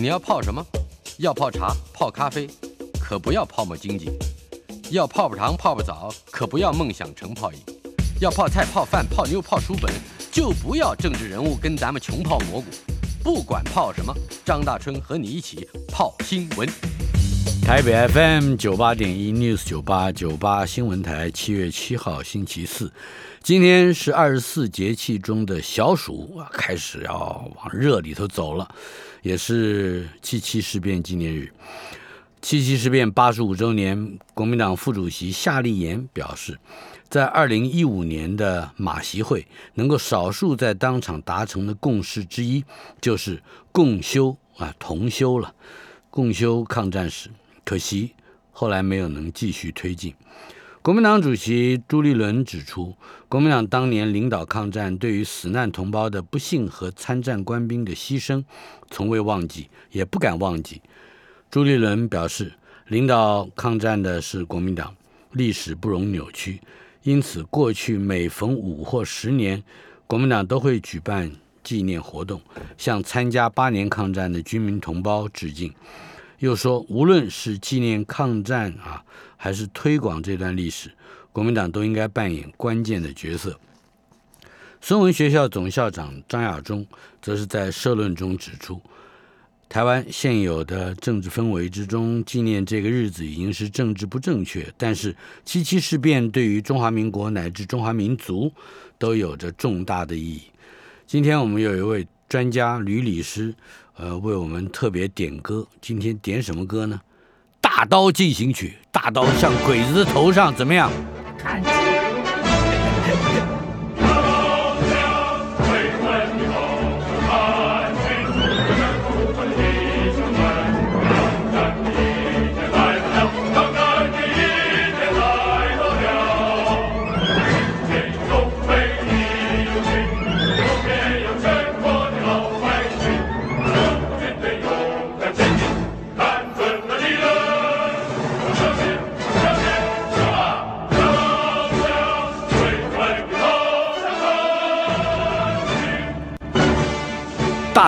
你要泡什么？要泡茶、泡咖啡，可不要泡沫经济；要泡泡糖、泡泡澡，可不要梦想成泡影；要泡菜、泡饭、泡妞、泡书本，就不要政治人物跟咱们穷泡蘑菇。不管泡什么，张大春和你一起泡新闻。台北 FM 九八点一 News 九八九八新闻台，七月七号星期四，今天是二十四节气中的小暑啊，开始要往热里头走了，也是七七事变纪念日。七七事变八十五周年，国民党副主席夏立言表示，在二零一五年的马习会，能够少数在当场达成的共识之一，就是共修啊，同修了，共修抗战史。可惜后来没有能继续推进。国民党主席朱立伦指出，国民党当年领导抗战，对于死难同胞的不幸和参战官兵的牺牲，从未忘记，也不敢忘记。朱立伦表示，领导抗战的是国民党，历史不容扭曲，因此过去每逢五或十年，国民党都会举办纪念活动，向参加八年抗战的军民同胞致敬。又说，无论是纪念抗战啊，还是推广这段历史，国民党都应该扮演关键的角色。孙文学校总校长张亚中则是在社论中指出，台湾现有的政治氛围之中，纪念这个日子已经是政治不正确。但是七七事变对于中华民国乃至中华民族都有着重大的意义。今天我们有一位专家吕理师。呃，为我们特别点歌，今天点什么歌呢？《大刀进行曲》，大刀向鬼子的头上，怎么样？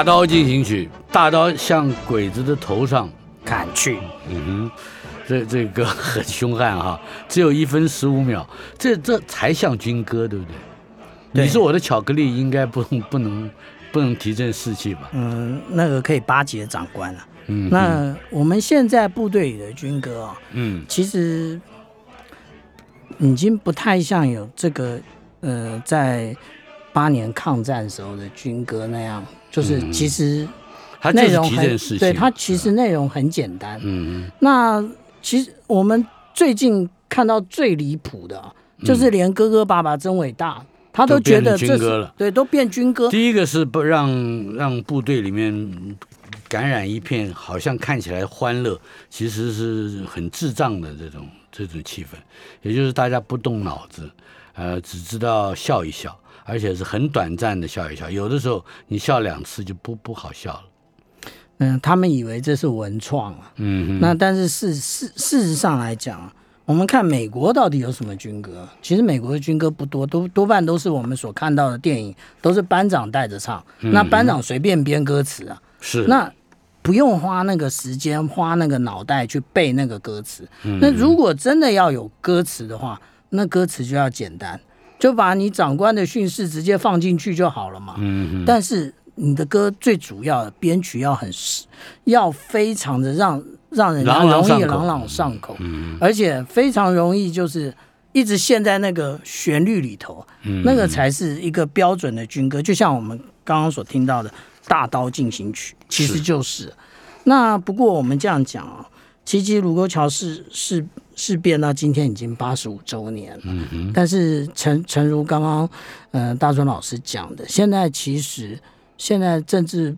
大刀进行曲，大刀向鬼子的头上砍去。嗯哼，这这歌很凶悍哈，只有一分十五秒，这这才像军歌，对不对？你是我的巧克力，应该不不能不能提振士气吧？嗯，那个可以巴结长官了。嗯，那我们现在部队里的军歌啊，嗯，其实已经不太像有这个呃，在八年抗战时候的军歌那样。就是其实内容很对，它其实内容很简单。嗯嗯。那其实我们最近看到最离谱的，就是连哥哥爸爸真伟大，他都觉得这是对，都变军歌。第一个是不让让部队里面感染一片，好像看起来欢乐，其实是很智障的这种这种气氛，也就是大家不动脑子，呃，只知道笑一笑。而且是很短暂的笑一笑，有的时候你笑两次就不不好笑了。嗯，他们以为这是文创啊。嗯，那但是事事事实上来讲，我们看美国到底有什么军歌？其实美国的军歌不多，多多半都是我们所看到的电影，都是班长带着唱。那班长随便编歌词啊，是那不用花那个时间，花那个脑袋去背那个歌词。那如果真的要有歌词的话，那歌词就要简单。就把你长官的训示直接放进去就好了嘛。嗯但是你的歌最主要的编曲要很，要非常的让让人家容易朗朗上口。嗯。而且非常容易就是一直陷在那个旋律里头。嗯。那个才是一个标准的军歌，就像我们刚刚所听到的《大刀进行曲》，其实就是。那不过我们这样讲啊，七七卢沟桥事事。事变到今天已经八十五周年了。但是诚诚如刚刚，嗯，大春老师讲的，现在其实现在政治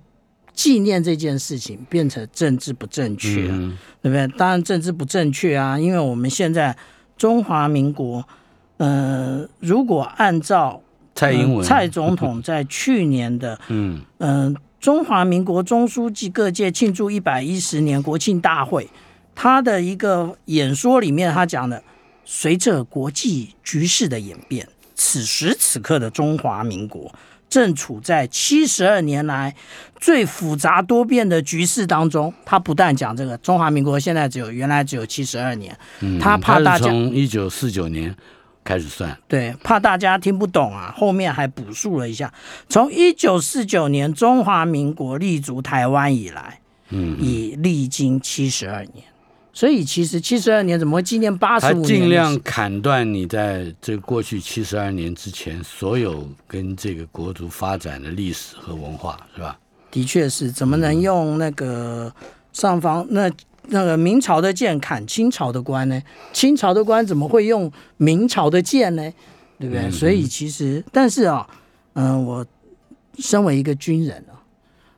纪念这件事情变成政治不正确嗯，对不对？当然政治不正确啊，因为我们现在中华民国，呃，如果按照蔡英文蔡总统在去年的，嗯嗯，中华民国中书记各界庆祝一百一十年国庆大会。他的一个演说里面，他讲的，随着国际局势的演变，此时此刻的中华民国正处在七十二年来最复杂多变的局势当中。他不但讲这个中华民国现在只有原来只有七十二年，嗯他怕大家从一九四九年开始算，对，怕大家听不懂啊，后面还补述了一下，从一九四九年中华民国立足台湾以来，嗯，已历经七十二年。所以其实七十二年怎么会纪念八他十五年？尽量砍断你在这过去七十二年之前所有跟这个国族发展的历史和文化，是吧？的确是，怎么能用那个上方那那个明朝的剑砍清朝的官呢？清朝的官怎么会用明朝的剑呢？对不对？所以其实，但是啊，嗯、我身为一个军人啊，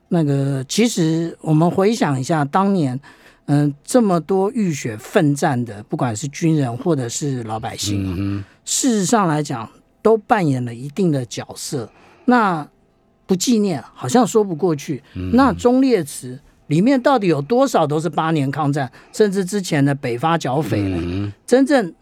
那个其实我们回想一下当年。嗯，这么多浴血奋战的，不管是军人或者是老百姓啊，嗯事实上来讲，都扮演了一定的角色。那不纪念，好像说不过去。那忠烈祠里面到底有多少都是八年抗战，甚至之前的北伐剿匪呢？嗯真正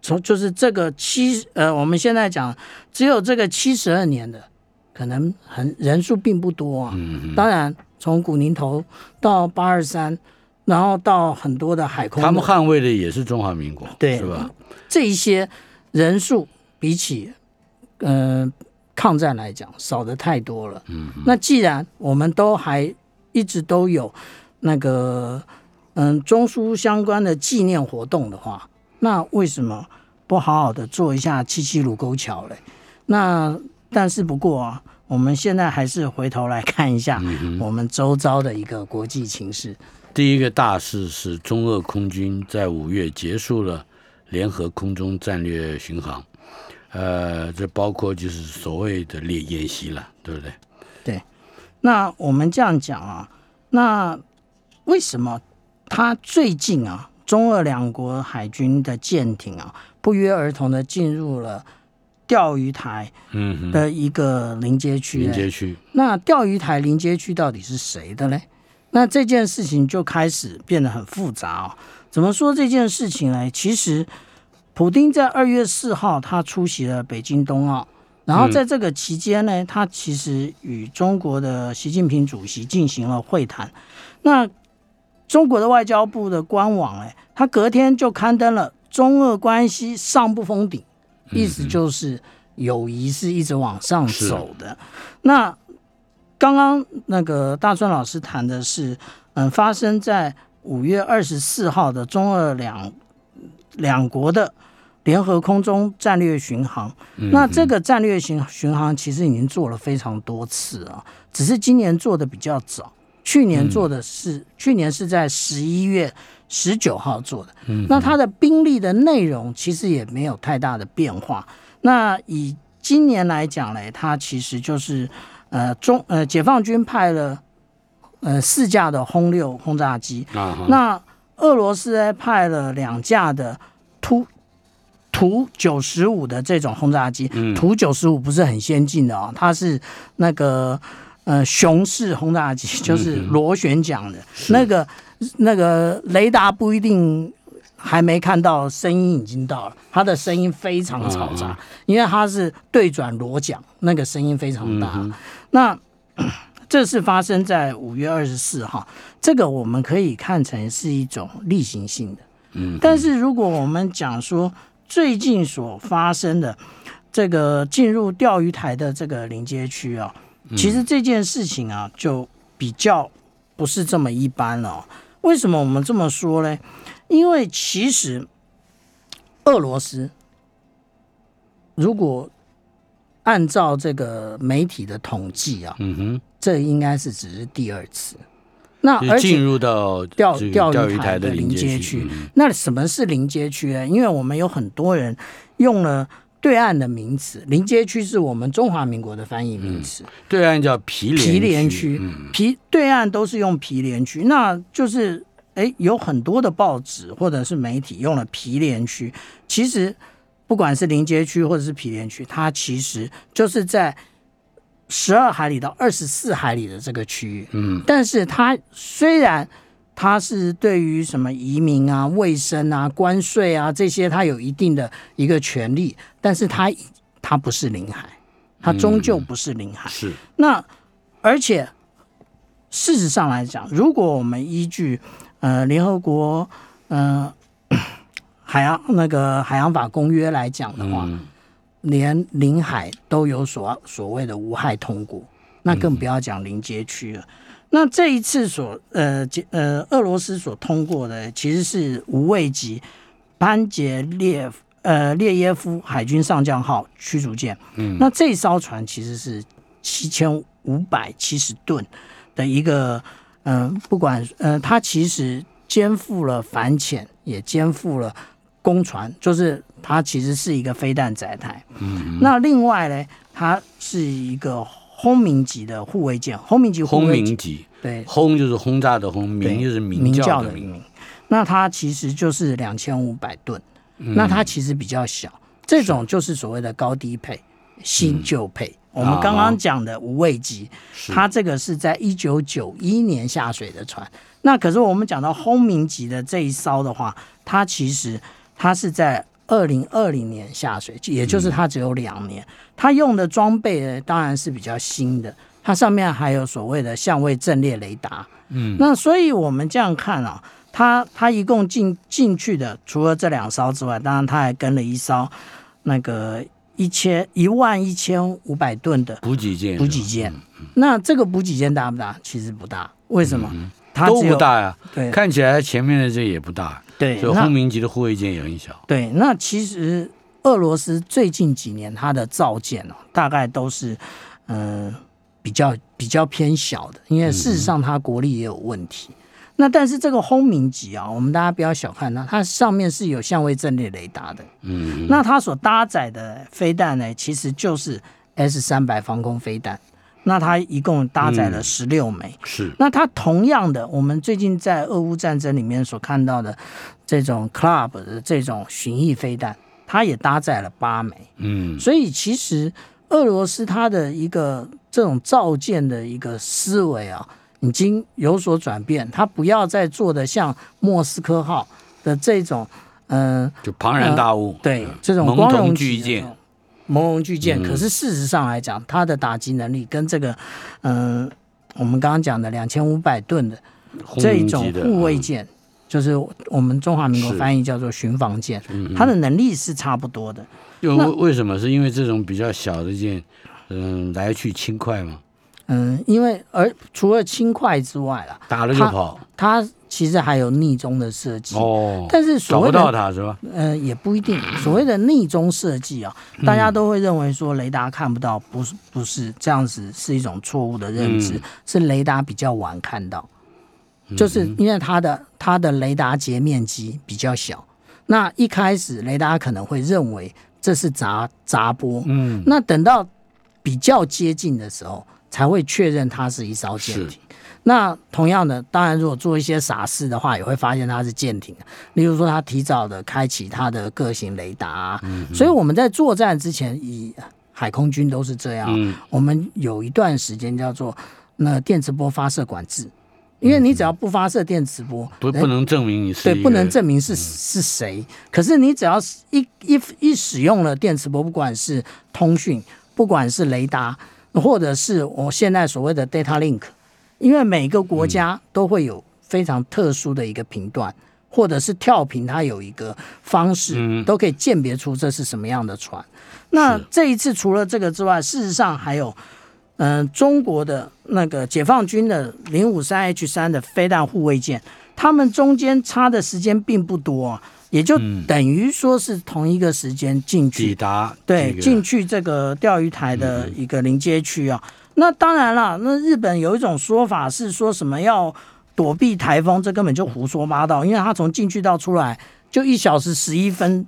从就是这个七呃，我们现在讲只有这个七十二年的，可能很人数并不多啊。嗯当然，从古宁头到八二三，然后到很多的海空，他们捍卫的也是中华民国，对是吧？这一些人数比起呃抗战来讲少的太多了。嗯，那既然我们都还一直都有那个嗯中苏相关的纪念活动的话，那为什么不好好的做一下七七卢沟桥嘞？那但是不过啊，我们现在还是回头来看一下我们周遭的一个国际情势。第一个大事是中俄空军在五月结束了联合空中战略巡航，呃，这包括就是所谓的列演习了，对不对？对那我们这样讲啊，那为什么他最近啊，中俄两国海军的舰艇啊，不约而同的进入了钓鱼台嗯哼，的一个临街区嘞？临街区，那钓鱼台临街区到底是谁的嘞？那这件事情就开始变得很复杂哦。怎么说这件事情呢？其实，普丁在二月四号他出席了北京冬奥，然后在这个期间呢，他其实与中国的习近平主席进行了会谈。那中国的外交部的官网哎，他隔天就刊登了中俄关系上不封顶，意思就是友谊是一直往上走的。那刚刚那个大川老师谈的是，嗯，发生在五月二十四号的中俄两两国的联合空中战略巡航。那这个战略巡巡航其实已经做了非常多次啊，只是今年做的比较早。去年做的是，去年是在十一月十九号做的。嗯那它的兵力的内容其实也没有太大的变化。那以今年来讲嘞，它其实就是呃中呃解放军派了呃四架的轰六轰炸机，啊，那俄罗斯呢派了两架的突图九十五的这种轰炸机，嗯。图九十五不是很先进的哦，它是那个呃熊式轰炸机，就是螺旋桨的、那个那个雷达不一定。还没看到，声音已经到了。他的声音非常嘈杂，因为他是对转螺桨，那个声音非常大。那 这是发生在五月二十四号，这个我们可以看成是一种例行性的。嗯，但是如果我们讲说最近所发生的这个进入钓鱼台的这个临街区啊，其实这件事情啊就比较不是这么一般了、哦。为什么我们这么说呢？因为其实俄罗斯如果按照这个媒体的统计啊，嗯哼，这应该是只是第二次。那而且进入到钓钓鱼台的的临街街区嗯。那什么是临街区呢？因为我们有很多人用了对岸的名词，临街区是我们中华民国的翻译名词，对岸叫毗连皮连区嗯，皮对岸都是用毗连区，那就是哎有很多的报纸或者是媒体用了毗连区，其实不管是临街区或者是毗连区，它其实就是在十二海里到二十四海里的这个区域，嗯，但是它虽然它是对于什么移民啊、卫生啊、关税啊这些，它有一定的一个权利，但是它它不是领海，它终究不是领海。是。那而且事实上来讲，如果我们依据呃联合国呃 海洋那个海洋法公约来讲的话，嗯连领海都有所所谓的无害通过，那更不要讲临街区了。那这一次所呃呃俄罗斯所通过的其实是无畏级班杰列呃列耶夫海军上将号驱逐舰。嗯，那这艘船其实是七千五百七十吨的一个嗯、呃不管呃它其实肩负了反潜，也肩负了攻船，就是它其实是一个飞弹载台。嗯，那另外呢，它是一个轰鸣级的护卫舰，轰鸣级护轰卫舰鸣级，对轰就是轰炸的轰，鸣就是鸣叫。的鸣。那它其实就是两千五百吨，嗯那它其实比较小，这种就是所谓的高低配、新旧配。我们刚啊刚讲的无畏级，是它这个是在一九九一年下水的船。那可是我们讲到轰鸣级的这一艘的话，它其实它是在二零二零年下水，也就是它只有两年。它用的装备呢，当然是比较新的，它上面还有所谓的相位阵列雷达。嗯，那所以我们这样看啊，它它一共进进去的，除了这两艘之外，当然它还跟了一艘那个一千一万一千五百吨的补给舰，补给舰。那这个补给舰大不大？其实不大，为什么？它都。不大呀。对看起来前面的这也不大，对，那所以轰鸣级的护卫舰也很小。对，那其实俄罗斯最近几年它的造舰哦，大概都是嗯、呃比较比较偏小的，因为事实上它国力也有问题。那但是这个轰鸣级啊，我们大家不要小看它，它上面是有相位阵列雷达的。嗯，那它所搭载的飞弹呢，其实就是 S 三百防空飞弹。那它一共搭载了十六枚。是那它同样的，我们最近在俄乌战争里面所看到的这种 Club 的这种巡弋飞弹，它也搭载了八枚。嗯所以其实俄罗斯它的一个这种造舰的一个思维啊，已经有所转变，他不要再做的像莫斯科号的这种，嗯、就庞然大物。对这种蒙光荣巨舰级的这种蒙龙巨舰，嗯可是事实上来讲，它的打击能力跟这个，嗯、我们刚刚讲的两千五百吨的轰这种护卫舰，就是我们中华民国翻译叫做巡防舰，嗯它的能力是差不多的。就那为为什么？是因为这种比较小的舰，嗯，来去轻快嘛，嗯，因为而除了轻快之外啦，打了就它跑。它其实还有逆中的设计。哦，但是找不到所谓的它是吧？呃也不一定，所谓的逆中设计啊，嗯大家都会认为说雷达看不到，不是不是这样子是一种错误的认知，嗯是雷达比较晚看到，就是因为它的它的雷达截面积比较小，那一开始雷达可能会认为这是杂杂波，嗯，那等到比较接近的时候，才会确认它是一艘舰艇。那同样的，当然如果做一些傻事的话，也会发现它是舰艇。例如说，它提早的开启它的各型雷达、啊，所以我们在作战之前，以海空军都是这样。嗯我们有一段时间叫做那电磁波发射管制，因为你只要不发射电磁波，人不不能证明你是对，不能个证明是是谁。可是你只要是一一一使用了电磁波，不管是通讯，不管是雷达，或者是我现在所谓的 data link，因为每个国家都会有非常特殊的一个频段，或者是跳频，它有一个方式，嗯都可以鉴别出这是什么样的船。那这一次除了这个之外，事实上还有。嗯、中国的那个解放军的零五三 H 三的飞弹护卫舰，他们中间差的时间并不多、啊，也就等于说是同一个时间进去，抵达对，这个进去这个钓鱼台的一个临街区啊。那当然了，那日本有一种说法是说什么要躲避台风，这根本就胡说八道，因为他从进去到出来就一小时十一分，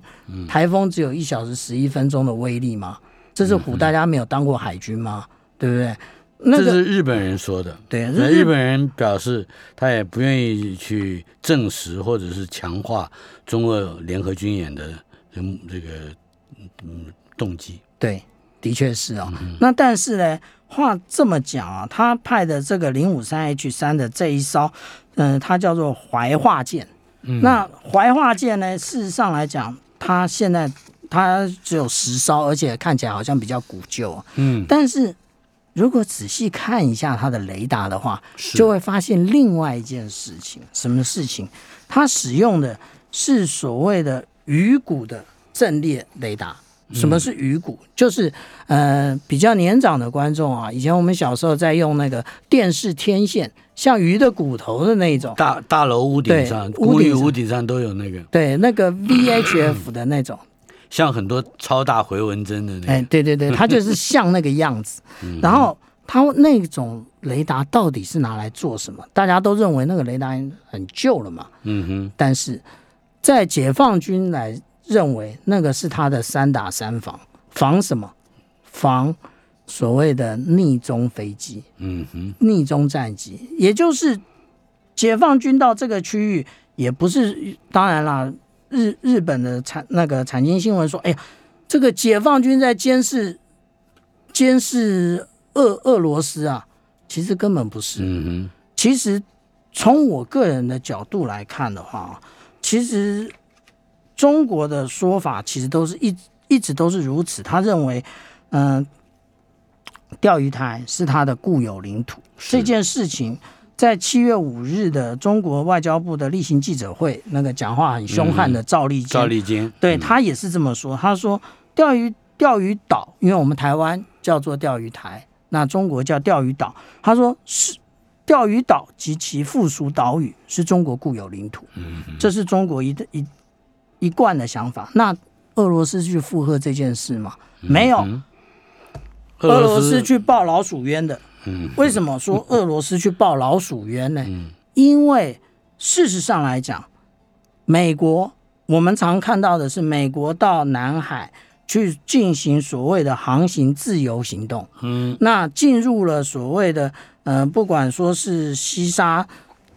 台风只有一小时十一分钟的威力嘛，这是唬大家没有当过海军吗？对不对？那这是日本人说的。对，那日本人表示，他也不愿意去证实或者是强化中俄联合军演的人这个嗯动机。对，的确是哦。那但是呢，话这么讲啊，他派的这个零五三 H 三的这一艘，嗯、它叫做怀化舰。嗯那怀化舰呢，事实上来讲，它现在它只有十艘，而且看起来好像比较古旧。嗯，但是如果仔细看一下它的雷达的话，就会发现另外一件事情，什么事情？它使用的是所谓的鱼骨的阵列雷达。什么是鱼骨？就是呃比较年长的观众啊，以前我们小时候在用那个电视天线，像鱼的骨头的那种，大大楼屋顶上，屋顶屋顶上都有那个，对，那个 VHF 的那种，像很多超大回纹针的那个哎，对对对，它就是像那个样子。然后它那种雷达到底是拿来做什么？大家都认为那个雷达很旧了嘛，嗯哼，但是在解放军来认为那个是他的三打三防，防什么？防所谓的逆中飞机、嗯哼，逆中战机，也就是解放军到这个区域，也不是当然啦。日日本的产那个产经新闻说，哎呀，这个解放军在监视监视俄俄罗斯啊，其实根本不是。嗯其实从我个人的角度来看的话，其实中国的说法其实都是一一直都是如此。他认为，嗯、钓鱼台是他的固有领土。这件事情在七月五日的中国外交部的例行记者会，那个讲话很凶悍的赵立哼，坚，赵立坚，对他也是这么说。他说，钓鱼钓鱼岛，因为我们台湾叫做钓鱼台，那中国叫钓鱼岛。他说是钓鱼岛及其附属岛屿是中国固有领土，这是中国一的一一贯的想法。那俄罗斯去附和这件事吗？没有，嗯俄罗斯去报老鼠冤的。嗯为什么说俄罗斯去报老鼠冤呢？嗯因为事实上来讲，美国我们常看到的是美国到南海去进行所谓的航行自由行动，嗯那进入了所谓的呃，不管说是西沙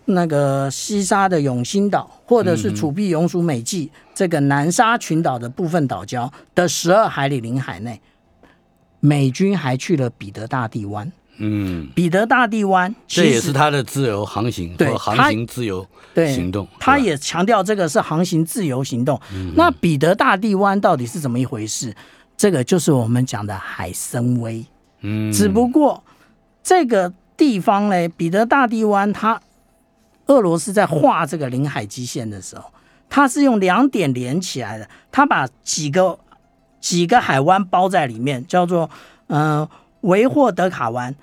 那个西沙的永兴岛，或者是楚碧永暑美济这个南沙群岛的部分岛礁的十二海里领海内，美军还去了彼得大帝湾。嗯，彼得大帝湾这也是他的自由航行对航行自由对行动，他也强调这个是航行自由行动。那彼得大帝湾到底是怎么一回事？这个就是我们讲的海参崴。嗯，只不过这个地方嘞，彼得大帝湾，它俄罗斯在画这个领海基线的时候，它是用两点连起来的，它把几个几个海湾包在里面，叫做呃维霍德卡湾、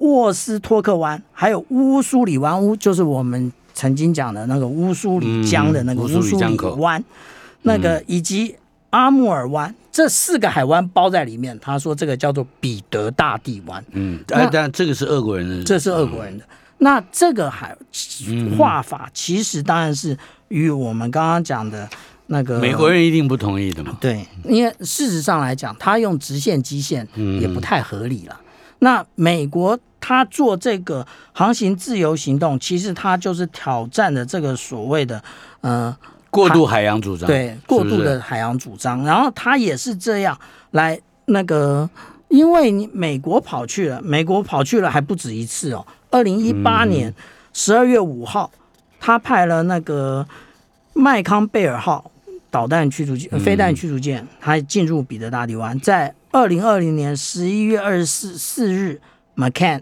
沃斯托克湾，还有乌苏里湾，乌就是我们曾经讲的那个乌苏里江的那个嗯乌苏里湾，那个以及阿穆尔湾这四个海湾包在里面。他说这个叫做彼得大帝湾，嗯，那哎，但这个是俄国人的，这是俄国人的。那这个海嗯画法其实当然是与我们刚刚讲的那个美国人一定不同意的嘛，对，因为事实上来讲，他用直线基线嗯也不太合理了。那美国他做这个航行自由行动，其实他就是挑战的这个所谓的呃过度海洋主张，对过度的海洋主张，然后他也是这样来那个，因为你美国跑去了，美国跑去了还不止一次哦。二零一八嗯年十二月五号，他派了那个麦康贝尔号导弹驱逐舰、嗯飞弹驱逐舰，它进入彼得大帝湾。在二零二零年十一月二十四四日，McCann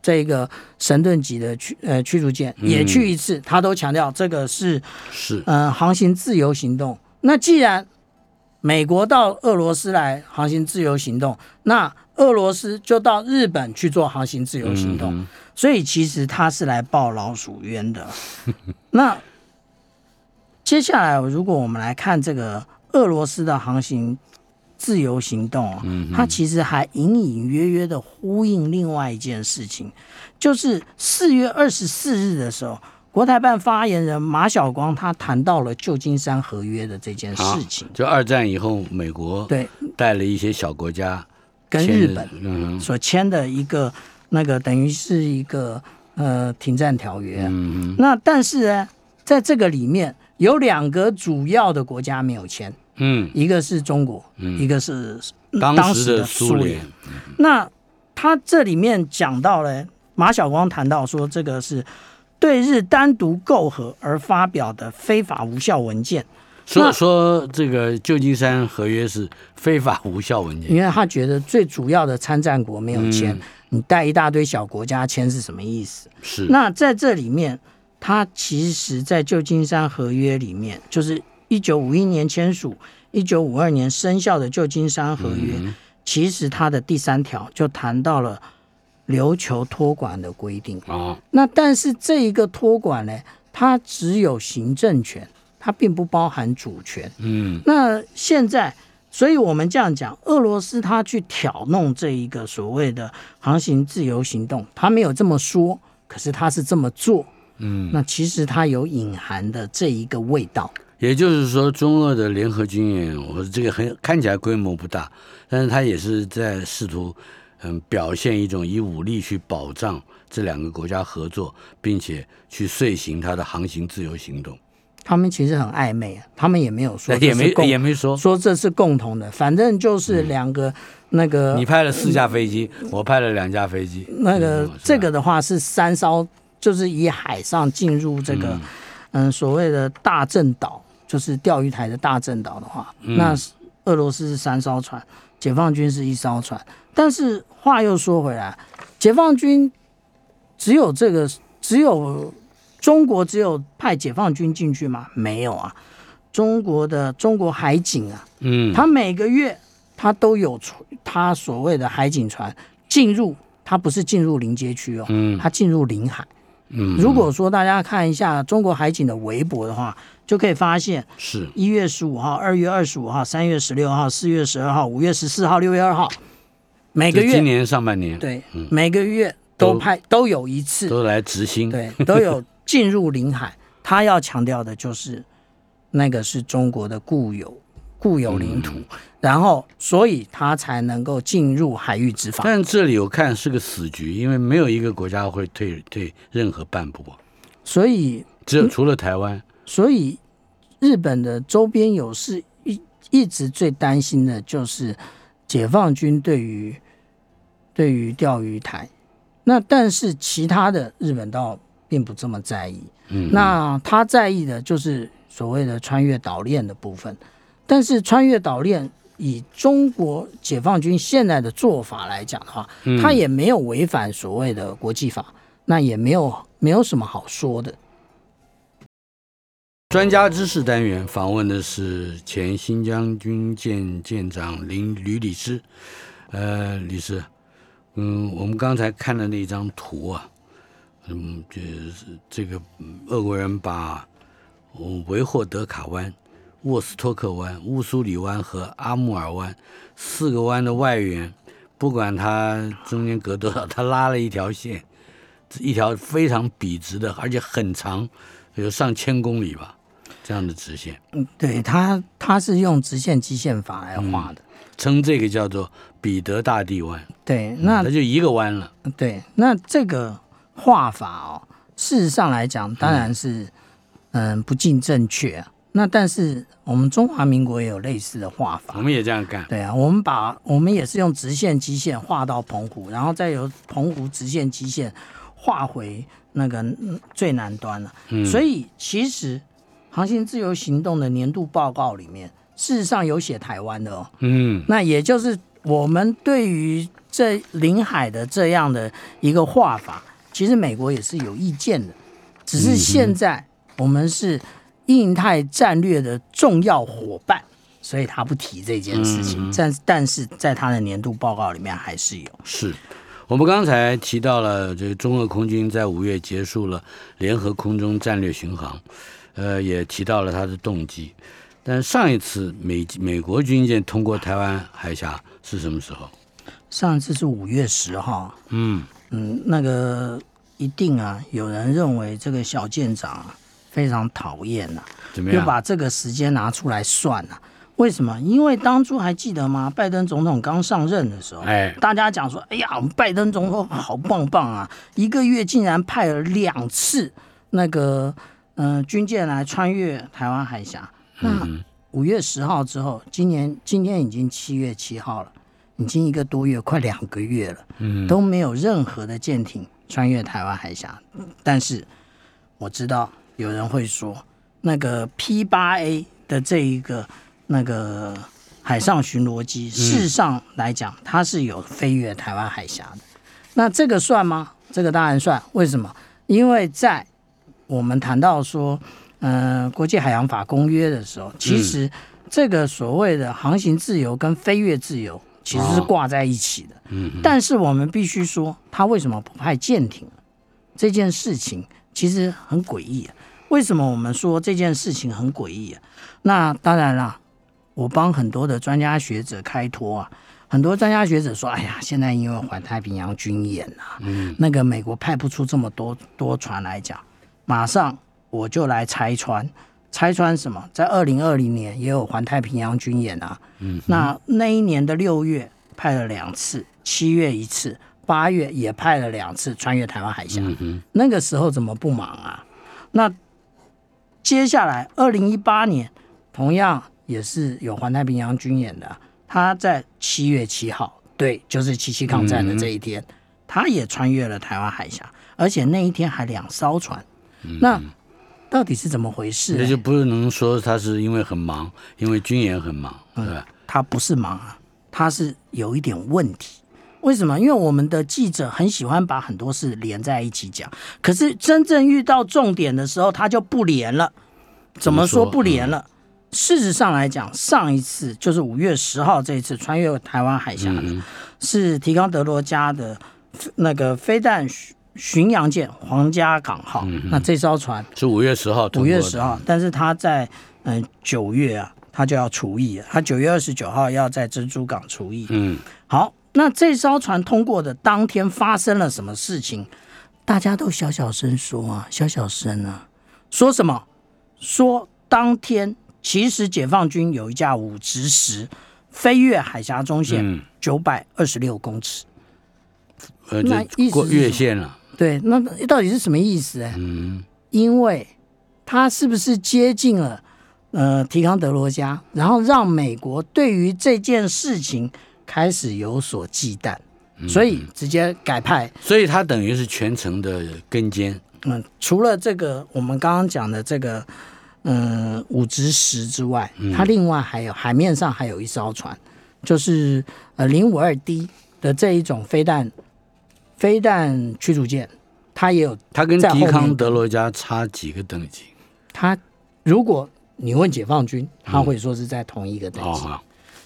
这个神盾级的驱呃驱逐舰也嗯去一次，他都强调这个是是呃航行自由行动。那既然美国到俄罗斯来航行自由行动，那俄罗斯就到日本去做航行自由行动。嗯所以其实他是来报老鼠冤的。那接下来，如果我们来看这个俄罗斯的航行自由行动啊，嗯它其实还隐隐约约的呼应另外一件事情，就是四月二十四日的时候。国台办发言人马晓光他谈到了旧金山合约的这件事情，就二战以后，美国对，带了一些小国家跟日本嗯所签的一个那个等于是一个呃停战条约。嗯那但是呢，在这个里面有两个主要的国家没有签，嗯一个是中国，嗯一个是嗯，当当时的苏苏联。那他这里面讲到了，马晓光谈到说，这个是对日单独媾和而发表的非法无效文件。所以说这个旧金山合约是非法无效文件，因为他觉得最主要的参战国没有签，嗯你带一大堆小国家签是什么意思？是那在这里面，它其实，在旧金山合约里面，就是一九五一年签署、一九五二年生效的旧金山合约，嗯其实它的第三条就谈到了琉球托管的规定。啊，那但是这一个托管呢，它只有行政权，它并不包含主权。嗯那现在，所以我们这样讲，俄罗斯他去挑弄这一个所谓的航行自由行动，他没有这么说，可是他是这么做。嗯，那其实它有隐含的这一个味道。也就是说，中俄的联合军演，我这个很看起来规模不大，但是他也是在试图嗯表现一种以武力去保障这两个国家合作，并且去遂行它的航行自由行动。他们其实很暧昧，啊他们也没有说也没也没说，说这是共同的，反正就是两个那个你派了四架飞机，我派了两架飞机，那个嗯这个的话是三艘，就是以海上进入这个嗯所谓的大正岛，就是钓鱼台的大正岛的话，嗯那俄罗斯是三艘船，解放军是一艘船。但是话又说回来，解放军只有这个只有中国只有派解放军进去吗？没有啊，中国的中国海警啊，嗯，他每个月他都有出他所谓的海警船进入，他不是进入临街区哦，嗯他进入领海。嗯，如果说大家看一下中国海警的微博的话，就可以发现是。一月十五号、二月二十五号、三月十六号、四月十二号、五月十四号、六月二号，每个月今年上半年。对每个月都都派都有一次，都来执行，对，都有进入领海。他要强调的就是那个是中国的固有固有领土，然后所以他才能够进入海域执法。但这里我看是个死局，因为没有一个国家会退退任何半步，所以只有除了台湾，所以日本的周边有事一一直最担心的就是解放军对于对于钓鱼台，那但是其他的日本倒并不这么在意。嗯，那他在意的就是所谓的穿越岛链的部分，但是穿越岛链以中国解放军现在的做法来讲的话，嗯他也没有违反所谓的国际法，那也没有没有什么好说的。专家知识单元访问的是前新疆军舰舰长林吕理事，呃，李师，嗯，我们刚才看的那张图啊，嗯，就是这个嗯俄国人把嗯维霍德卡湾、沃斯托克湾、乌苏里湾和阿穆尔湾四个湾的外缘，不管它中间隔多少，它拉了一条线，一条非常笔直的，而且很长，有上千公里吧，这样的直线，嗯，对它它是用直线基线法来画的。称这个叫做彼得大帝湾，对，那那就一个湾了。对，那这个画法哦，事实上来讲，当然是嗯不尽正确啊。那但是我们中华民国也有类似的画法我。们也这样干，对啊，我们把我们也是用直线基线画到澎湖，然后再由澎湖直线基线画回那个嗯最南端了。所以其实航行自由行动的年度报告里面，事实上有写台湾的哦。嗯，那也就是我们对于这领海的这样的一个画法，其实美国也是有意见的，只是现在我们是印太战略的重要伙伴，所以他不提这件事情。但但是在他的年度报告里面还是有。是。我们刚才提到了，这个中俄空军在五月结束了联合空中战略巡航，呃，也提到了他的动机。但上一次美美国军舰通过台湾海峡是什么时候？上一次是五月十号，嗯，嗯，那个一定啊，有人认为这个小舰长啊非常讨厌呐、怎么样？就把这个时间拿出来算了、为什么？因为当初还记得吗？拜登总统刚上任的时候，哎，大家讲说：“哎呀，我们拜登总统好棒棒啊！一个月竟然派了两次那个嗯、呃军舰来穿越台湾海峡。”那五月十号之后，今年今天已经七月七号了，已经一个多月，快两个月了，嗯，都没有任何的舰艇穿越台湾海峡。但是我知道有人会说，那个 P 八 A 的这一个那个海上巡逻机，事实上来讲，它是有飞越台湾海峡的。那这个算吗？这个当然算。为什么？因为在我们谈到说，呃，国际海洋法公约的时候，其实这个所谓的航行自由跟飞越自由其实是挂在一起的。嗯哼，但是我们必须说，他为什么不派舰艇？这件事情其实很诡异、啊。为什么我们说这件事情很诡异啊？那当然啦，我帮很多的专家学者开脱啊。很多专家学者说：“哎呀，现在因为环太平洋军演啊，嗯那个美国派不出这么多多船来讲，马上我就来拆穿。拆穿什么？在二零二零年也有环太平洋军演啊。嗯，那那一年的六月派了两次，七月一次，八月也派了两次穿越台湾海峡。嗯哼，那个时候怎么不忙啊？那接下来二零一八年同样也是有环太平洋军演的啊，他在七月七号，对，就是七七抗战的这一天，他也穿越了台湾海峡，而且那一天还两艘船。那到底是怎么回事、那就不能说他是因为很忙，因为军演很忙，对吧？他不是忙啊，他是有一点问题。为什么？因为我们的记者很喜欢把很多事连在一起讲，可是真正遇到重点的时候，他就不连了。怎么说不连了？事实上来讲，上一次就是五月十号这一次穿越台湾海峡的，嗯是提康德罗加的那个飞弹巡巡洋舰皇家港号。那这艘船是五月十号五，月十号，但是他在嗯九月啊，他就要除役了。他九月二十九号要在珍珠港除役。嗯，好，那这艘船通过的当天发生了什么事情？大家都小小声说啊，小小声啊，说什么？说当天其实解放军有一架武直十飞越海峡中线嗯九百二十六公尺。呃，那意思过越线了，对，那到底是什么意思？哎，嗯，因为他是不是接近了呃提康德罗加，然后让美国对于这件事情开始有所忌惮，所以直接改派。所以他等于是全程的跟监，嗯，除了这个我们刚刚讲的这个嗯五直十之外，它另外还有海面上还有一艘船，就是呃零五二 D 的这一种飞弹飞弹驱逐舰，它也有它跟迪康德罗加差几个等级？它如果你问解放军，他会说是在同一个等级。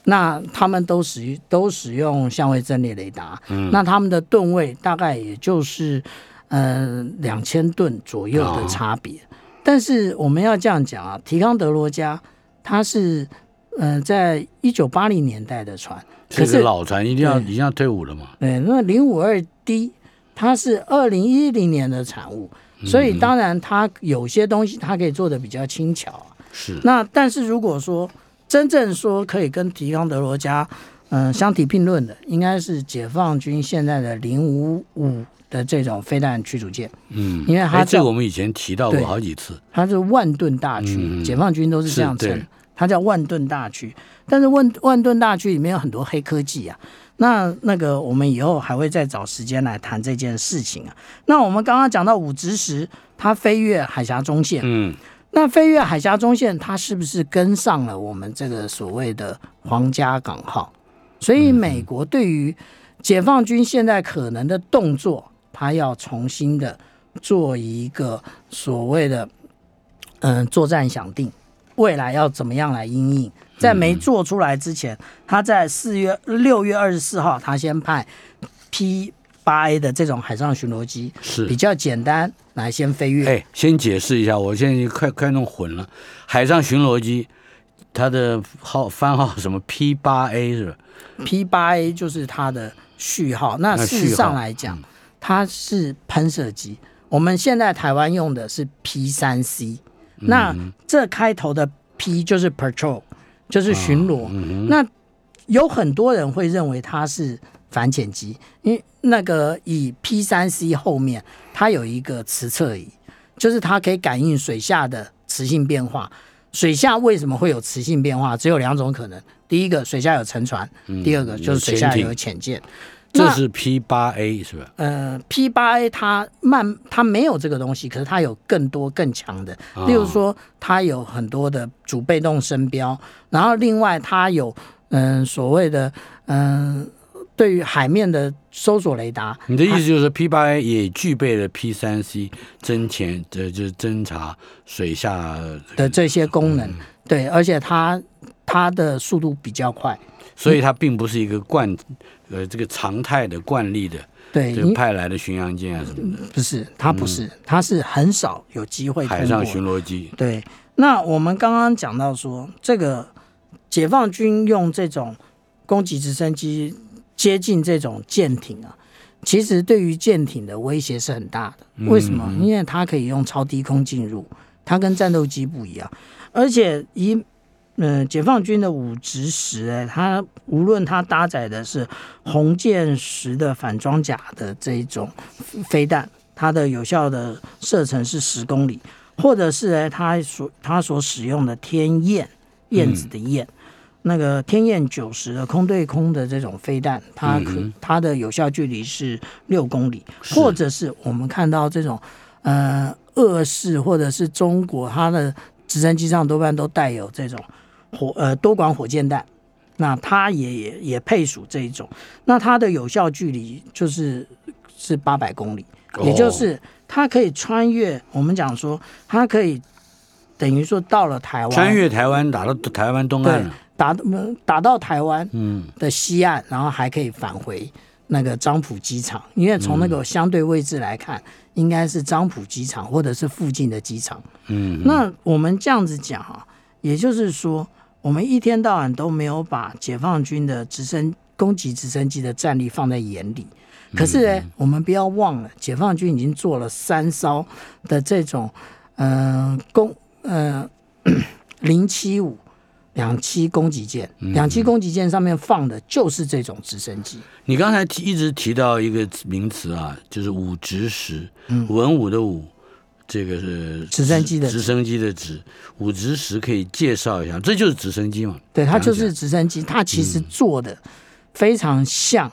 那他们都使都使用相位阵列雷达，嗯那他们的吨位大概也就是呃两千吨左右的差别。但是我们要这样讲啊，提康德罗加它是呃在一九八零年代的船，可这个是老船一定要一定要退伍了嘛？对，那零五二 D 它是二零一零年的产物，所以当然它有些东西它可以做的比较轻巧啊。是，那但是如果说真正说可以跟提康德罗加嗯、呃相提并论的，应该是解放军现在的零五五的这种飞弹驱逐舰，嗯，因为它哎，这叫个我们以前提到过好几次，它是万吨大驱，解放军都是这样称，它叫万吨大驱。但是万万吨大驱里面有很多黑科技啊，那那个我们以后还会再找时间来谈这件事情啊。那我们刚刚讲到五直十，它飞越海峡中线，嗯，那飞越海峡中线，它是不是跟上了我们这个所谓的皇家港号？所以美国对于解放军现在可能的动作，它要重新的做一个所谓的嗯作战想定，未来要怎么样来应应？在没做出来之前，他在四月六月二十四号，他先派 P 八 A 的这种海上巡逻机，是比较简单，来先飞跃。哎，先解释一下，我现在快快弄混了。海上巡逻机，它的号番号什么 P 八 A 是吧？P 八 A 就是它的序号。那那事实上来讲，它是喷射机。我们现在台湾用的是 P 三 C，那这开头的 P 就是 patrol，就是巡逻。那有很多人会认为它是反潜机，因为那个以 P 三 C 后面它有一个磁测仪，就是它可以感应水下的磁性变化。水下为什么会有磁性变化？只有两种可能：第一个，水下有沉船；第二个就是水下有潜舰。那这是 P 八 A 是吧？呃，P 八 A 它慢它没有这个东西，可是它有更多更强的，啊例如说它有很多的主被动声标，然后另外它有嗯、所谓的嗯、对于海面的搜索雷达，你的意思就是 P 八 A 也具备了 P 三 C 侦潜，这就是侦查水下的这些功能，对，而且它它的速度比较快，所以它并不是一个惯，呃，这个常态的惯例的，对，就派来的巡洋舰啊什么的，不是它不是，它是很少有机会海上巡逻机，对，那我们刚刚讲到说，这个解放军用这种攻击直升机接近这种舰艇啊，其实对于舰艇的威胁是很大的。为什么？因为它可以用超低空进入，它跟战斗机不一样，而且以呃解放军的武直十，哎，它无论它搭载的是红箭十的反装甲的这一种飞弹，它的有效的射程是十公里。或者是哎，它所它所使用的天燕燕子的燕，那个天燕九十的空对空的这种飞弹，它可、它的有效距离是六公里，或者是我们看到这种呃俄式或者是中国它的直升机上多半都带有这种火呃多管火箭弹，那它也也也配属这一种，那它的有效距离就是是八百公里，也就是它可以穿越，我们讲说它可以等于说到了台湾，穿越台湾打到台湾东岸了，打打到台湾嗯，的西岸，然后还可以返回那个漳浦机场，因为从那个相对位置来看，应该是漳浦机场或者是附近的机场。嗯，那我们这样子讲啊，也就是说，我们一天到晚都没有把解放军的直升攻击直升机的战力放在眼里。可是呢，我们不要忘了，解放军已经做了三艘的这种，呃，攻呃零七五两栖攻击舰，两栖攻击舰上面放的就是这种直升机。你刚才提一直提到一个名词啊，就是武直十，文武的武，这个是嗯直升机的直。升机的直，武直十可以介绍一下，这就是直升机嘛？对，它就是直升机，它其实做的非常像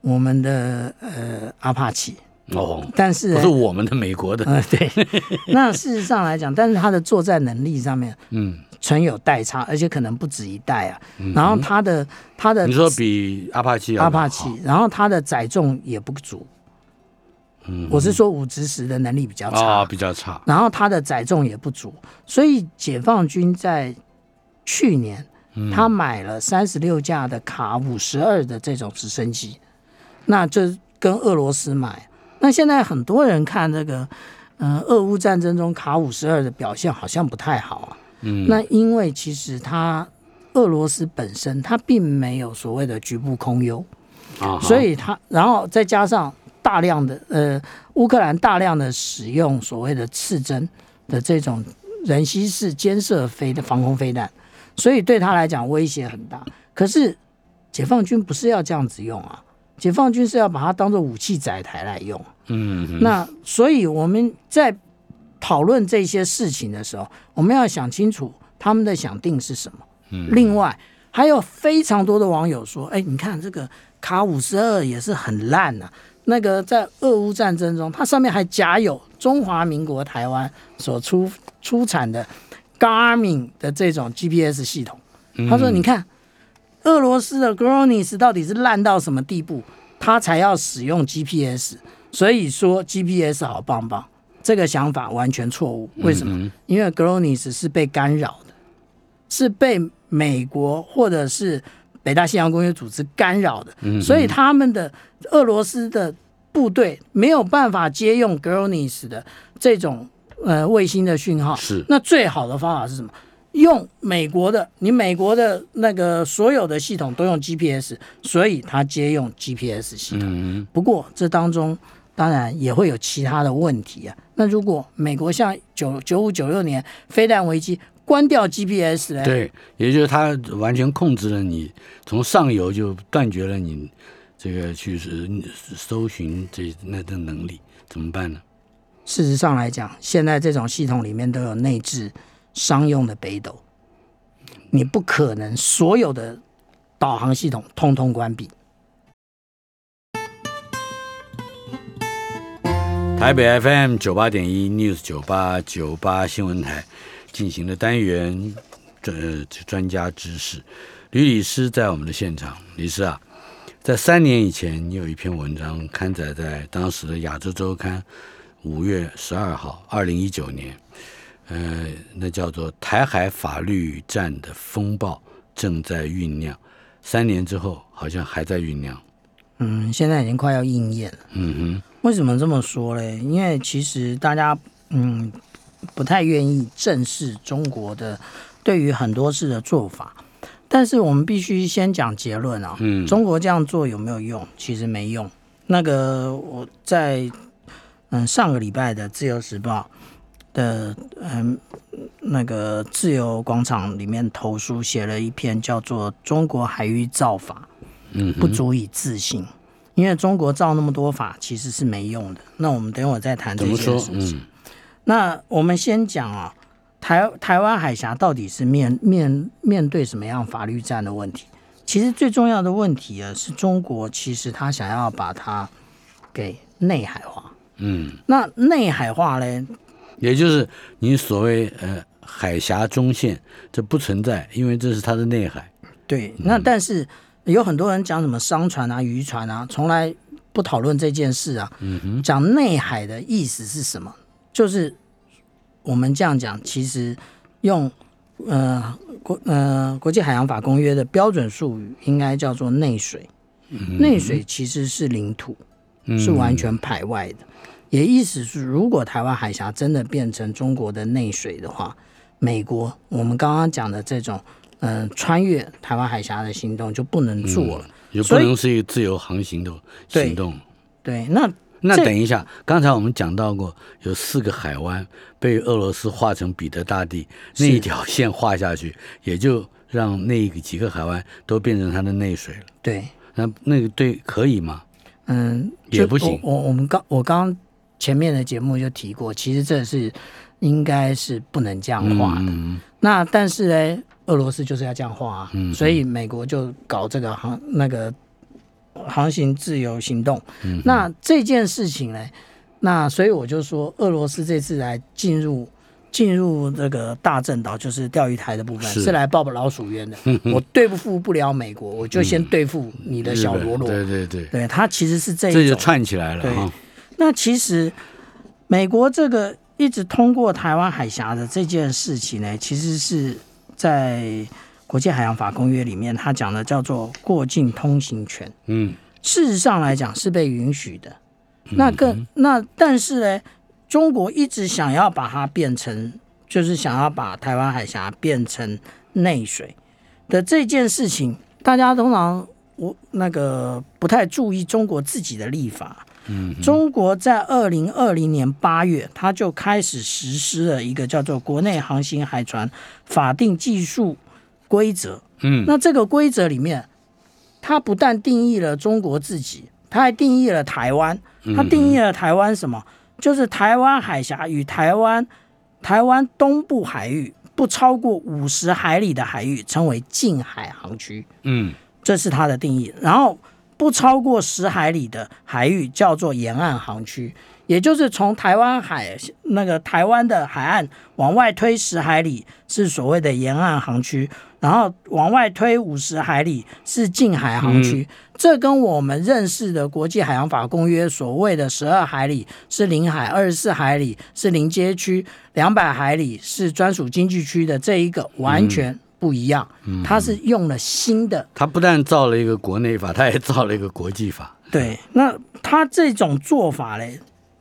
我们的呃阿帕奇，哦，但是不是我们的美国的，呃，对，那事实上来讲，但是它的作战能力上面嗯，存有代差，而且可能不止一代啊。然后它的它的你说比阿帕奇阿帕奇，然后它的载重也不足。嗯我是说五直十的能力比较差，啊，比较差，然后它的载重也不足，所以解放军在去年嗯他买了三十六架的卡五十二的这种直升机，那这跟俄罗斯买。那现在很多人看这个，嗯、俄乌战争中卡五十二的表现好像不太好啊。嗯，那因为其实它俄罗斯本身它并没有所谓的局部空优，啊，所以它然后再加上大量的呃乌克兰大量的使用所谓的刺针的这种人吸式监射飞的防空飞弹，所以对他来讲威胁很大。可是解放军不是要这样子用啊，解放军是要把它当做武器载台来用。嗯，那所以我们在讨论这些事情的时候，我们要想清楚他们的想定是什么。嗯另外还有非常多的网友说：“哎，你看这个卡五十二也是很烂呐、那个在俄乌战争中，它上面还夹有中华民国台湾所出出产的 Garmin 的这种 GPS 系统。他说：“你看，俄罗斯的 Gronis 到底是烂到什么地步，他才要使用 GPS？所以说 GPS 好棒棒，这个想法完全错误。为什么？因为 Gronis 是被干扰的，是被美国或者是北大西洋公约组织干扰的，所以他们的俄罗斯的部队没有办法接用 Gronis 的这种呃卫星的讯号。是那最好的方法是什么？用美国的，你美国的那个所有的系统都用 GPS，所以它接用 GPS 系统。嗯不过这当中当然也会有其他的问题啊。那如果美国像九九五九六年飞弹危机关掉 GPS 呢？对，也就是它完全控制了你，从上游就断绝了你这个去是搜寻这那的能力，怎么办呢？事实上来讲，现在这种系统里面都有内置商用的北斗，你不可能所有的导航系统通通关闭。台北 FM 九八点一 News 九八九八新闻台进行的单元专专家知识，吕律师在我们的现场。律师啊，在三年以前，你有一篇文章刊载在当时的《亚洲周刊》五月十二号，二零一九年。呃，那叫做台海法律战的风暴正在酝酿，三年之后好像还在酝酿。嗯，现在已经快要应验了。嗯哼，为什么这么说嘞？因为其实大家嗯不太愿意正视中国的对于很多事的做法，但是我们必须先讲结论啊。嗯中国这样做有没有用？其实没用。那个我在嗯上个礼拜的《自由时报》的嗯那个自由广场里面投书写了一篇叫做《中国海域造法嗯，不足以自信》，因为中国造那么多法其实是没用的。那我们等会儿再谈这怎么说？件事情。嗯那我们先讲啊，台台湾海峡到底是面面面对什么样法律战的问题？其实最重要的问题啊，是中国其实他想要把它给内海化。嗯，那内海化嘞，也就是你所谓呃海峡中线，这不存在，因为这是它的内海。对，那但是有很多人讲什么商船啊、渔船啊，从来不讨论这件事啊。嗯哼，讲内海的意思是什么？就是我们这样讲，其实用呃国呃国际海洋法公约的标准术语，应该叫做内水。内水其实是领土，嗯是完全排外的。也意思是，如果台湾海峡真的变成中国的内水的话，美国我们刚刚讲的这种嗯、呃穿越台湾海峡的行动就不能做了。也不能是一个自由航行的行动。对，那那等一下，刚才我们讲到过，有四个海湾被俄罗斯划成彼得大帝，那一条线划下去，也就让那个几个海湾都变成它的内水了。对，那那个对可以吗？嗯，也不行我我我们刚我刚刚前面的节目就提过，其实这是应该是不能这样画的。嗯那但是呢，俄罗斯就是要这样画啊，嗯所以美国就搞这个航那个航行自由行动。嗯那这件事情呢，那所以我就说，俄罗斯这次来进入。进入这个大正岛，就是钓鱼台的部分，是是来报老鼠冤的。我对付不了美国，我就先对付你的小罗罗。对对对，对，他其实是这一这就。串起来了对哈。那其实美国这个一直通过台湾海峡的这件事情呢，其实是在国际海洋法公约里面，它讲的叫做过境通行权。嗯事实上来讲是被允许的。那更那但是呢，中国一直想要把它变成，就是想要把台湾海峡变成内水的这件事情，大家通常我那个不太注意中国自己的立法。嗯中国在二零二零年八月，它就开始实施了一个叫做《国内航行海船法定技术规则》。嗯那这个规则里面，它不但定义了中国自己，它还定义了台湾。它定义了台湾什么？就是台湾海峡与台湾台湾东部海域不超过五十海里的海域称为近海航区，嗯这是它的定义。然后不超过十海里的海域叫做沿岸航区，也就是从台湾海那个台湾的海岸往外推十海里是所谓的沿岸航区，然后往外推五十海里是近海航区。这跟我们认识的国际海洋法公约所谓的十二海里是领海，二十四海里是临街区，两百海里是专属经济区的这一个完全不一样。它是用了新的他不但造了一个国内法，他也造了一个国际法。对，那他这种做法嘞，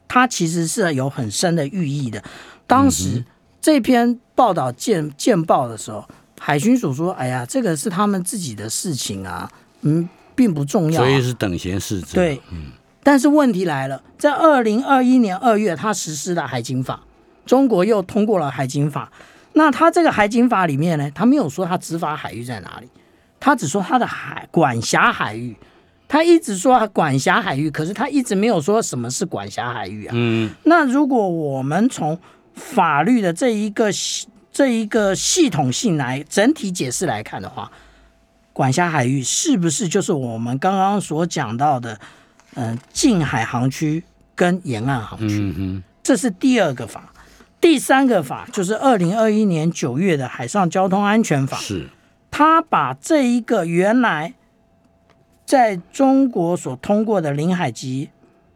它其实是有很深的寓意的。当时这篇报道见见报的时候，海巡署说：“哎呀，这个是他们自己的事情啊，嗯，并不重要啊、所以是等闲视之。对，但是问题来了，在二零二一年二月，他实施了海警法，中国又通过了海警法。那他这个海警法里面呢，他没有说他执法海域在哪里，他只说他的海管辖海域。他一直说管辖海域，可是他一直没有说什么是管辖海域啊。嗯那如果我们从法律的这一个系这一个系统性来整体解释来看的话，管辖海域是不是就是我们刚刚所讲到的，嗯、近海航区跟沿岸航区。嗯哼，这是第二个法。第三个法就是二零二一年九月的海上交通安全法，是，他把这一个原来在中国所通过的领海及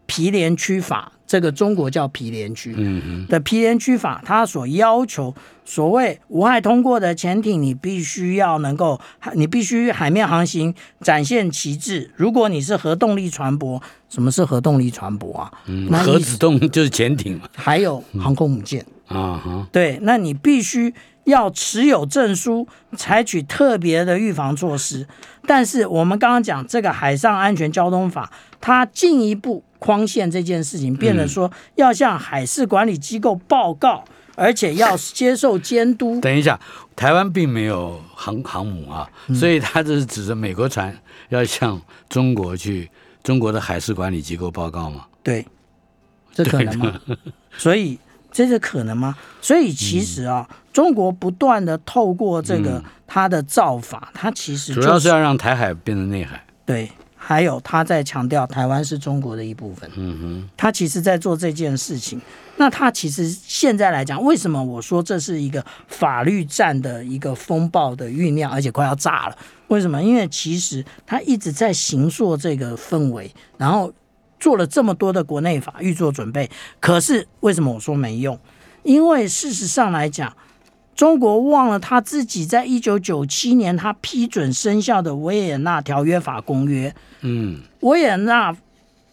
毗连区法，这个中国叫毗连区，嗯嗯，的毗连区法，它所要求所谓无害通过的潜艇，你必须要能够，你必须海面航行展现旗帜。如果你是核动力船舶，什么是核动力船舶啊？核子动就是潜艇嘛，还有航空母舰。啊哈，对，那你必须要持有证书，采取特别的预防措施。但是我们刚刚讲这个海上安全交通法，它进一步框限这件事情，变得说要向海事管理机构报告，而且要接受监督。等一下，台湾并没有航航母啊，嗯所以它这是指着美国船要向中国去中国的海事管理机构报告嘛？对，这可能吗？所以这是可能吗？所以其实啊，中国不断的透过这个它的造法，它其实就主要是要让台海变成内海。对，还有他在强调台湾是中国的一部分。嗯哼，他其实在做这件事情。那他其实现在来讲，为什么我说这是一个法律战的一个风暴的酝酿，而且快要炸了？为什么？因为其实他一直在形塑这个氛围，然后做了这么多的国内法预做准备。可是为什么我说没用？因为事实上来讲，中国忘了他自己在一九九七年他批准生效的维也纳条约法公约。嗯，维也纳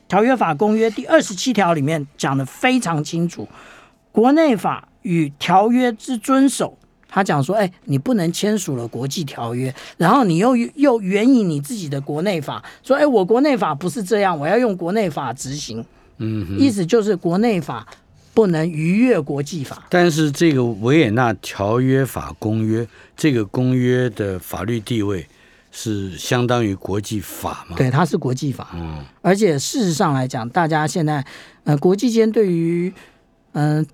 条约法公约第二十七条里面讲的非常清楚，国内法与条约之遵守。他讲说，哎，你不能签署了国际条约，然后你又又援引你自己的国内法，说，哎，我国内法不是这样，我要用国内法执行。嗯，意思就是国内法不能逾越国际法。但是这个维也纳条约法公约，这个公约的法律地位是相当于国际法嘛？，对，它是国际法。嗯而且事实上来讲，大家现在呃国际间对于嗯、呃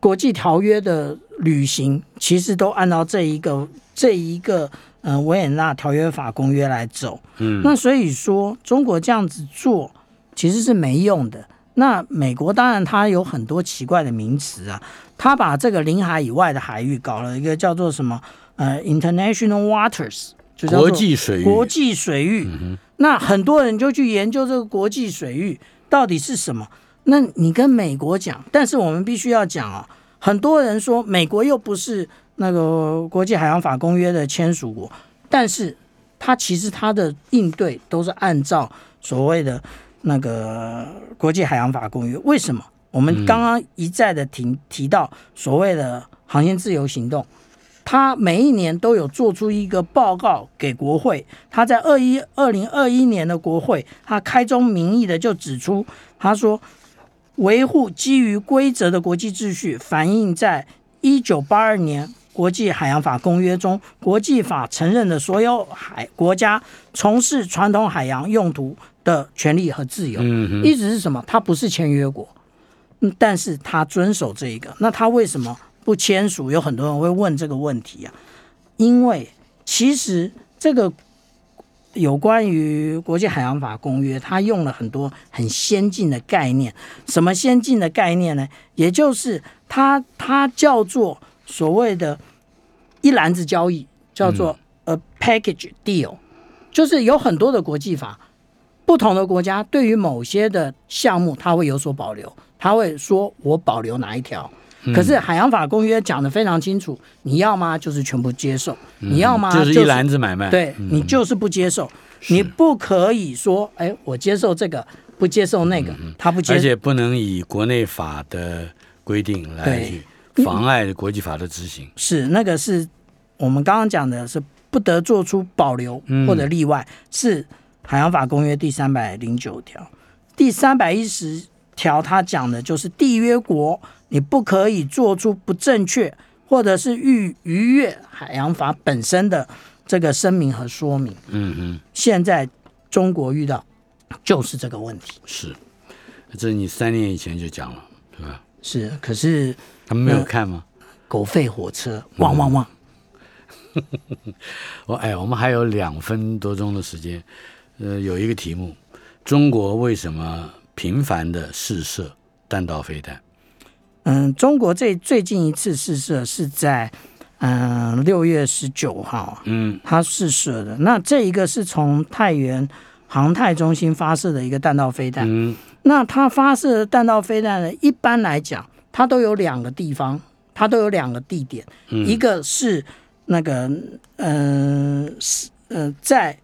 国际条约的履行，其实都按照这一个这一个呃维也纳条约法公约来走。嗯，那所以说中国这样子做其实是没用的。那美国当然它有很多奇怪的名词啊，它把这个领海以外的海域搞了一个叫做什么呃 international waters，就叫国际水域，国际水域。那很多人就去研究这个国际水域到底是什么。那你跟美国讲，但是我们必须要讲啊，很多人说美国又不是那个国际海洋法公约的签署国，但是它其实它的应对都是按照所谓的那个国际海洋法公约。为什么？我们刚刚一再的提提到所谓的航线自由行动，他每一年都有做出一个报告给国会。他在二一二零二一年的国会，他开宗明义的就指出，他说，维护基于规则的国际秩序，反映在一九八二年国际海洋法公约中，国际法承认的所有海国家从事传统海洋用途的权利和自由。嗯哼，意思是什么？他不是签约国，嗯，但是他遵守这一个，那他为什么不签署？有很多人会问这个问题啊，因为其实这个有关于国际海洋法公约，它用了很多很先进的概念。什么先进的概念呢？也就是它它叫做所谓的一篮子交易，叫做 a package deal，、就是有很多的国际法。不同的国家对于某些的项目，它会有所保留，它会说我保留哪一条。可是海洋法公约讲的非常清楚，你要吗就是全部接受，你要吗就是一篮子买卖，对你就是不接受，你不可以说，哎，我接受这个，不接受那个，他不接受，而且不能以国内法的规定来妨碍国际法的执行。是那个是我们刚刚讲的是不得做出保留嗯。或者例外，是海洋法公约第三百零九条，第三百一十条他讲的就是缔约国你不可以做出不正确或者是逾逾越海洋法本身的这个声明和说明。嗯嗯，现在中国遇到就是这个问题，是，这你三年以前就讲了，对吧？是可是他们没有看吗？狗吠火车汪汪汪，我 哎，我们还有两分多钟的时间，呃，有一个题目：中国为什么频繁的试射弹道飞弹？嗯，中国这最近一次试射是在嗯六月十九号，嗯。它试射的。那这一个是从太原航太中心发射的一个弹道飞弹。嗯。那它发射的弹道飞弹呢，一般来讲，它都有两个地方，它都有两个地点，嗯。一个是那个嗯是呃在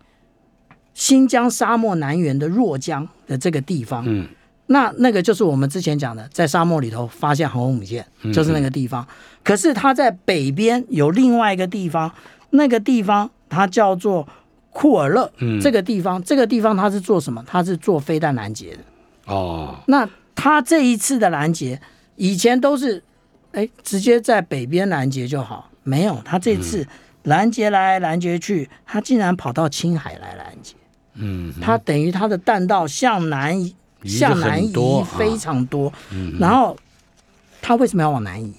新疆沙漠南缘的若江的这个地方，嗯那那个就是我们之前讲的，在沙漠里头发现航空母舰，嗯就是那个地方。可是它在北边有另外一个地方，那个地方它叫做库尔勒。嗯这个地方，这个地方它是做什么？它是做飞弹拦截的。哦那它这一次的拦截，以前都是哎直接在北边拦截就好，没有，它这次拦截来拦截去，它竟然跑到青海来拦截。嗯它等于它的弹道向南向南移非常多。嗯然后他为什么要往南移？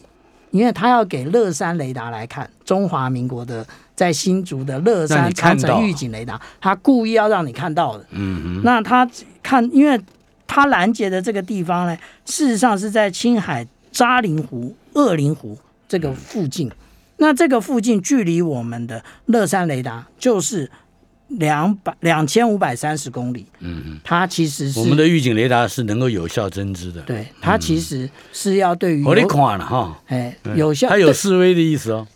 因为他要给乐山雷达来看，中华民国的在新竹的乐山长城预警雷达，他故意要让你看到的。嗯嗯那他看，因为他拦截的这个地方呢，事实上是在青海扎林湖、鄂陵湖这个附近。那这个附近距离我们的乐山雷达就是两百两千五百三十公里。嗯嗯，它其实是我们的预警雷达是能够有效侦知的。对它其实是要对于了哈，哎有效它有示威的意思哦。